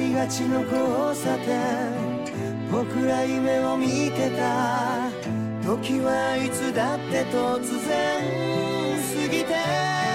りがちの交差点。僕ら夢を見てた。時はいつだって突然過ぎて。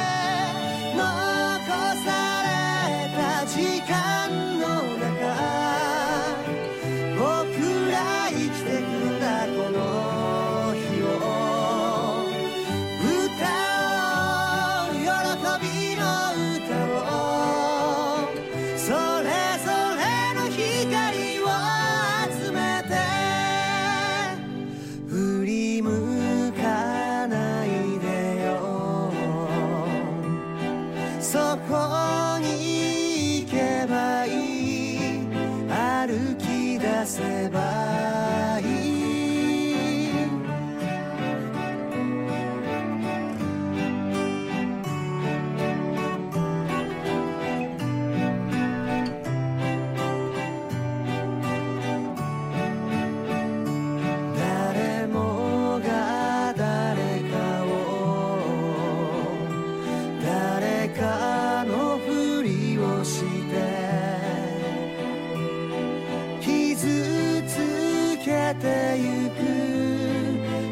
てゆく。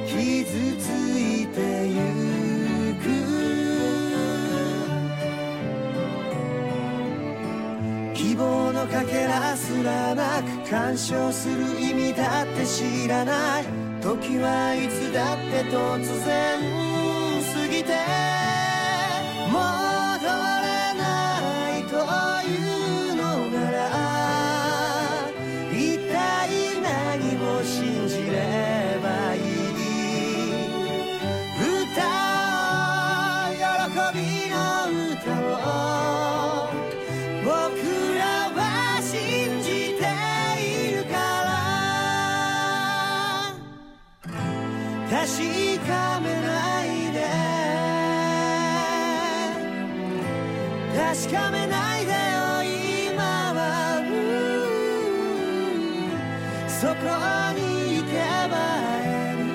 傷ついてゆく。希望のかけらすらなく干渉する意味だって知らない。時はいつだって突然確かめないで。確かめないでよ今は。そこに行けば会える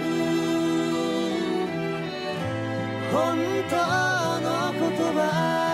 本当の言葉。